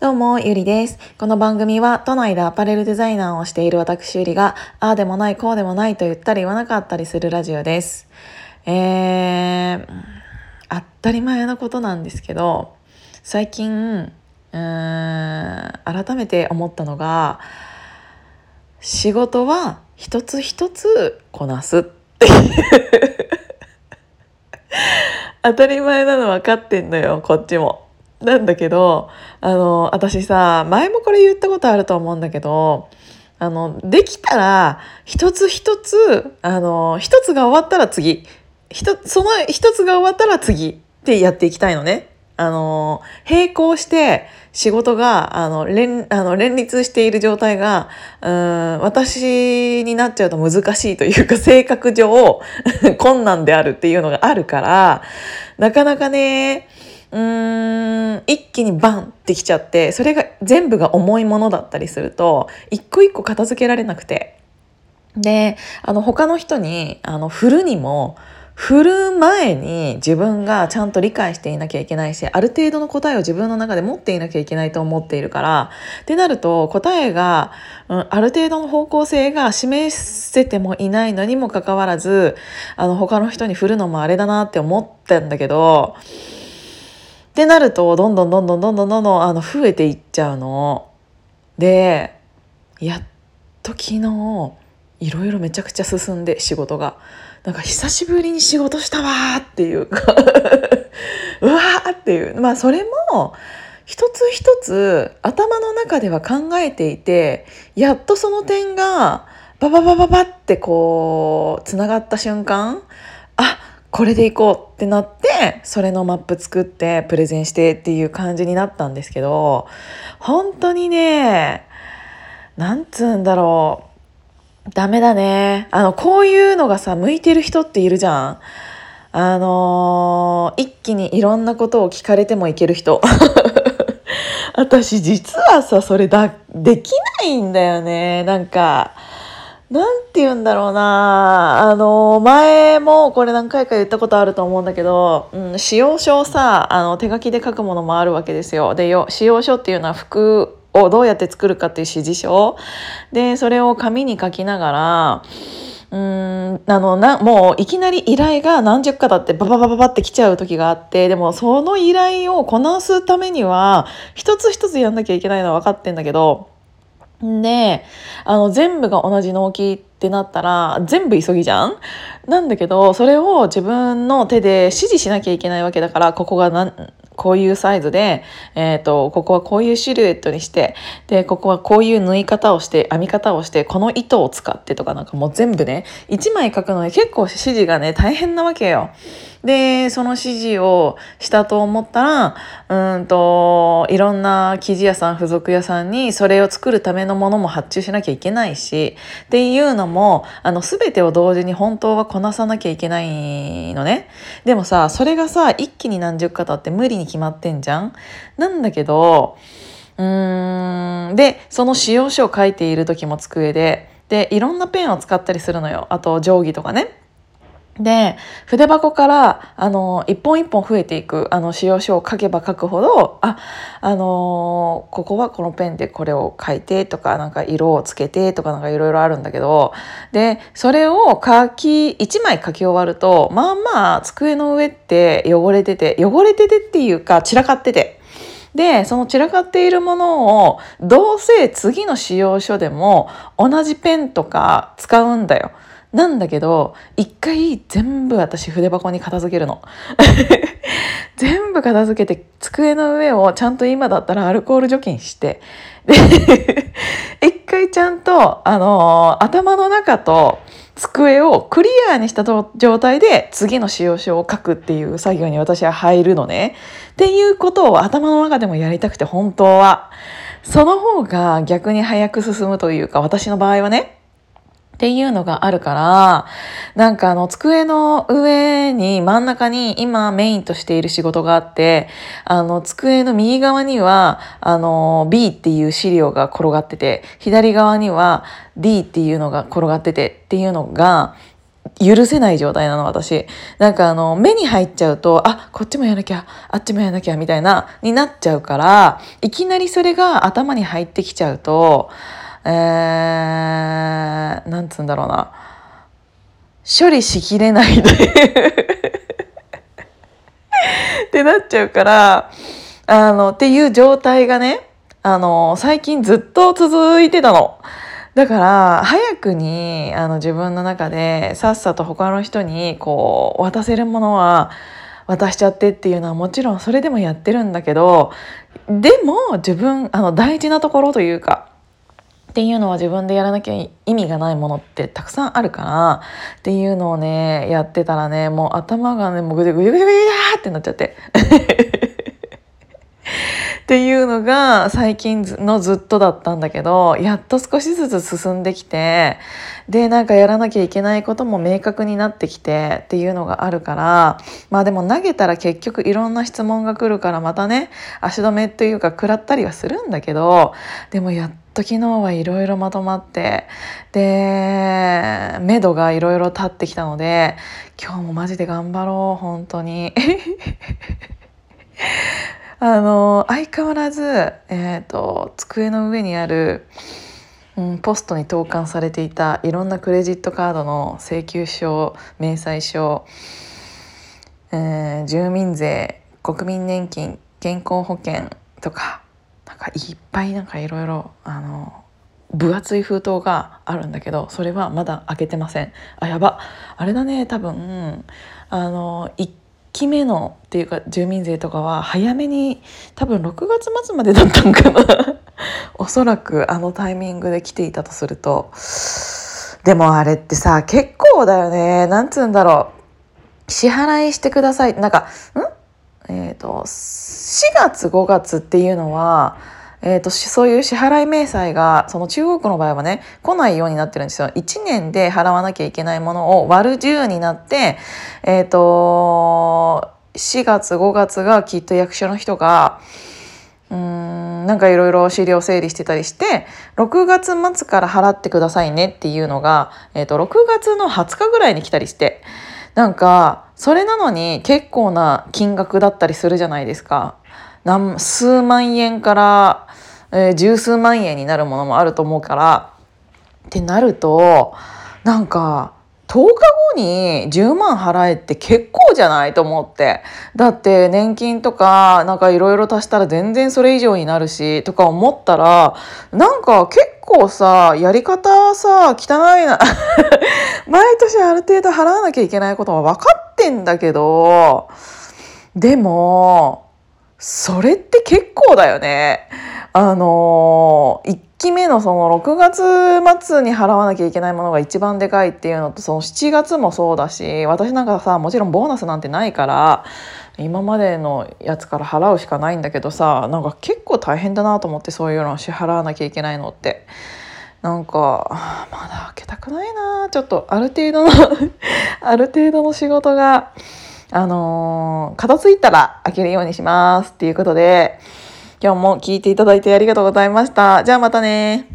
どうも、ゆりです。この番組は、都内でアパレルデザイナーをしている私ゆりが、ああでもない、こうでもないと言ったり言わなかったりするラジオです。えー、当たり前なことなんですけど、最近、うーん、改めて思ったのが、仕事は一つ一つこなすっていう。当たり前なの分かってんのよ、こっちも。なんだけど、あの、私さ、前もこれ言ったことあると思うんだけど、あの、できたら、一つ一つ、あの、一つが終わったら次、一、その一つが終わったら次ってやっていきたいのね。あの、並行して仕事が、あの、連、あの、連立している状態が、うん、私になっちゃうと難しいというか、性格上、困難であるっていうのがあるから、なかなかね、一気にバンってきちゃってそれが全部が重いものだったりすると一個一個片付けられなくて。であの他の人にあの振るにも振る前に自分がちゃんと理解していなきゃいけないしある程度の答えを自分の中で持っていなきゃいけないと思っているからってなると答えが、うん、ある程度の方向性が示せてもいないのにもかかわらずあの他の人に振るのもあれだなって思ったんだけどってなるとどんどんどんどんどんどんどんあの増えていっちゃうの。でやっと昨日いろいろめちゃくちゃ進んで仕事が。なんか久しぶりに仕事したわーっていうか うわーっていうまあそれも一つ一つ頭の中では考えていてやっとその点がバババババってこうつながった瞬間あこれでいこうってなってそれのマップ作ってプレゼンしてっていう感じになったんですけど本当にねなんつうんだろう。ダメだね。あのこういうのがさ向いてる人っているじゃん。あのー一気にいろんなことを聞かれてもいける人。私実はさそれだできないんだよね。なんかなんて言うんだろうなあの前もこれ何回か言ったことあると思うんだけど、うん、使用書をさあの手書きで書くものもあるわけですよ。でよ使用書っていうのは服をどうやって作るかっていう指示書でそれを紙に書きながらうーんあのなもういきなり依頼が何十かだってバババババって来ちゃう時があってでもその依頼をこなすためには一つ一つやんなきゃいけないのは分かってんだけどであの全部が同じ納期ってなったら全部急ぎじゃん？なんだけどそれを自分の手で指示しなきゃいけないわけだからここがなんこういうサイズで、えー、とここはこういうシルエットにしてでここはこういう縫い方をして編み方をしてこの糸を使ってとかなんかもう全部ね1枚書くのに結構指示がね大変なわけよ。でその指示をしたと思ったらうんといろんな生地屋さん付属屋さんにそれを作るためのものも発注しなきゃいけないしっていうのもあの全てを同時に本当はこなさなきゃいけないのね。でもさそれがさ一気に何十型って無理に決まってんじゃん。なんだけどうーんでその使用書を書いている時も机ででいろんなペンを使ったりするのよあと定規とかね。で筆箱からあの一本一本増えていくあの使用書を書けば書くほどああのここはこのペンでこれを書いてとかなんか色をつけてとかなんかいろいろあるんだけどでそれを書き1枚書き終わるとまあまあ机の上って汚れてて汚れててっていうか散らかってて。でその散らかっているものをどうせ次の使用書でも同じペンとか使うんだよ。なんだけど一回全部私筆箱に片付けるの 全部片付けて机の上をちゃんと今だったらアルコール除菌してで 一回ちゃんと、あのー頭の中と机をクリアにした状態で次の使用書を書くっていう作業に私は入るのね。っていうことを頭の中でもやりたくて本当は。その方が逆に早く進むというか私の場合はね。っていうのがあるから、なんかあの机の上に真ん中に今メインとしている仕事があって、あの机の右側にはあの B っていう資料が転がってて、左側には D っていうのが転がっててっていうのが、許せない状態なの私。なんかあの目に入っちゃうとあこっちもやらなきゃあっちもやらなきゃみたいなになっちゃうからいきなりそれが頭に入ってきちゃうとえー、なんつうんだろうな処理しきれないで ってなっちゃうからあのっていう状態がねあの最近ずっと続いてたの。だから早くにあの自分の中でさっさと他の人にこう渡せるものは渡しちゃってっていうのはもちろんそれでもやってるんだけどでも自分あの大事なところというかっていうのは自分でやらなきゃ意味がないものってたくさんあるからっていうのをねやってたらねもう頭がねもうぐちゃぐちゃぐちゃぐちゃってなっちゃってっていうのが最近のずっとだったんだけどやっと少しずつ進んできてでなんかやらなきゃいけないことも明確になってきてっていうのがあるからまあでも投げたら結局いろんな質問が来るからまたね足止めというか食らったりはするんだけどでもやっと昨日はいろいろまとまってで目処がいろいろ立ってきたので今日もマジで頑張ろう本当に。あの相変わらず、えーと、机の上にある、うん、ポストに投函されていたいろんなクレジットカードの請求書明細書、えー、住民税国民年金健康保険とかかいっぱいなんかいろいろあの分厚い封筒があるんだけどそれはまだ開けてません。あやば。あれだね多分あの1期目のっていうか住民税とかは早めに多分6月末までだったんかな。おそらくあのタイミングで来ていたとすると。でもあれってさ結構だよね。なんつうんだろう。支払いしてください。なんかんえっ、ー、と4月5月っていうのはえーと、そういう支払い明細がその中国の場合はね来ないようになってるんですよ。1年で払わなきゃいけないものを割る10になって、えーと、4月5月がきっと役所の人がうーんなんかいろいろ資料整理してたりして6月末から払ってくださいねっていうのが、えーと、と6月の20日ぐらいに来たりしてなんかそれなのに結構な金額だったりするじゃないですか。何数万円から、えー、十数万円になるものもあると思うからってなるとなんか10日後に10万払えって結構じゃないと思ってだって年金とかなんかいろいろ足したら全然それ以上になるしとか思ったらなんか結構さやり方さ汚いな 毎年ある程度払わなきゃいけないことは分かってんだけどでもそれって結構だよね。あのー、期目のその6月末に払わなきゃいけないものが一番でかいっていうのとその7月もそうだし私なんかさもちろんボーナスなんてないから今までのやつから払うしかないんだけどさなんか結構大変だなと思ってそういうのを支払わなきゃいけないのって。なんかまだ開けたくないなちょっとある程度の ある程度の仕事があのー、片付いたら開けるようにしますっていうことで、今日も聞いていただいてありがとうございました。じゃあまたね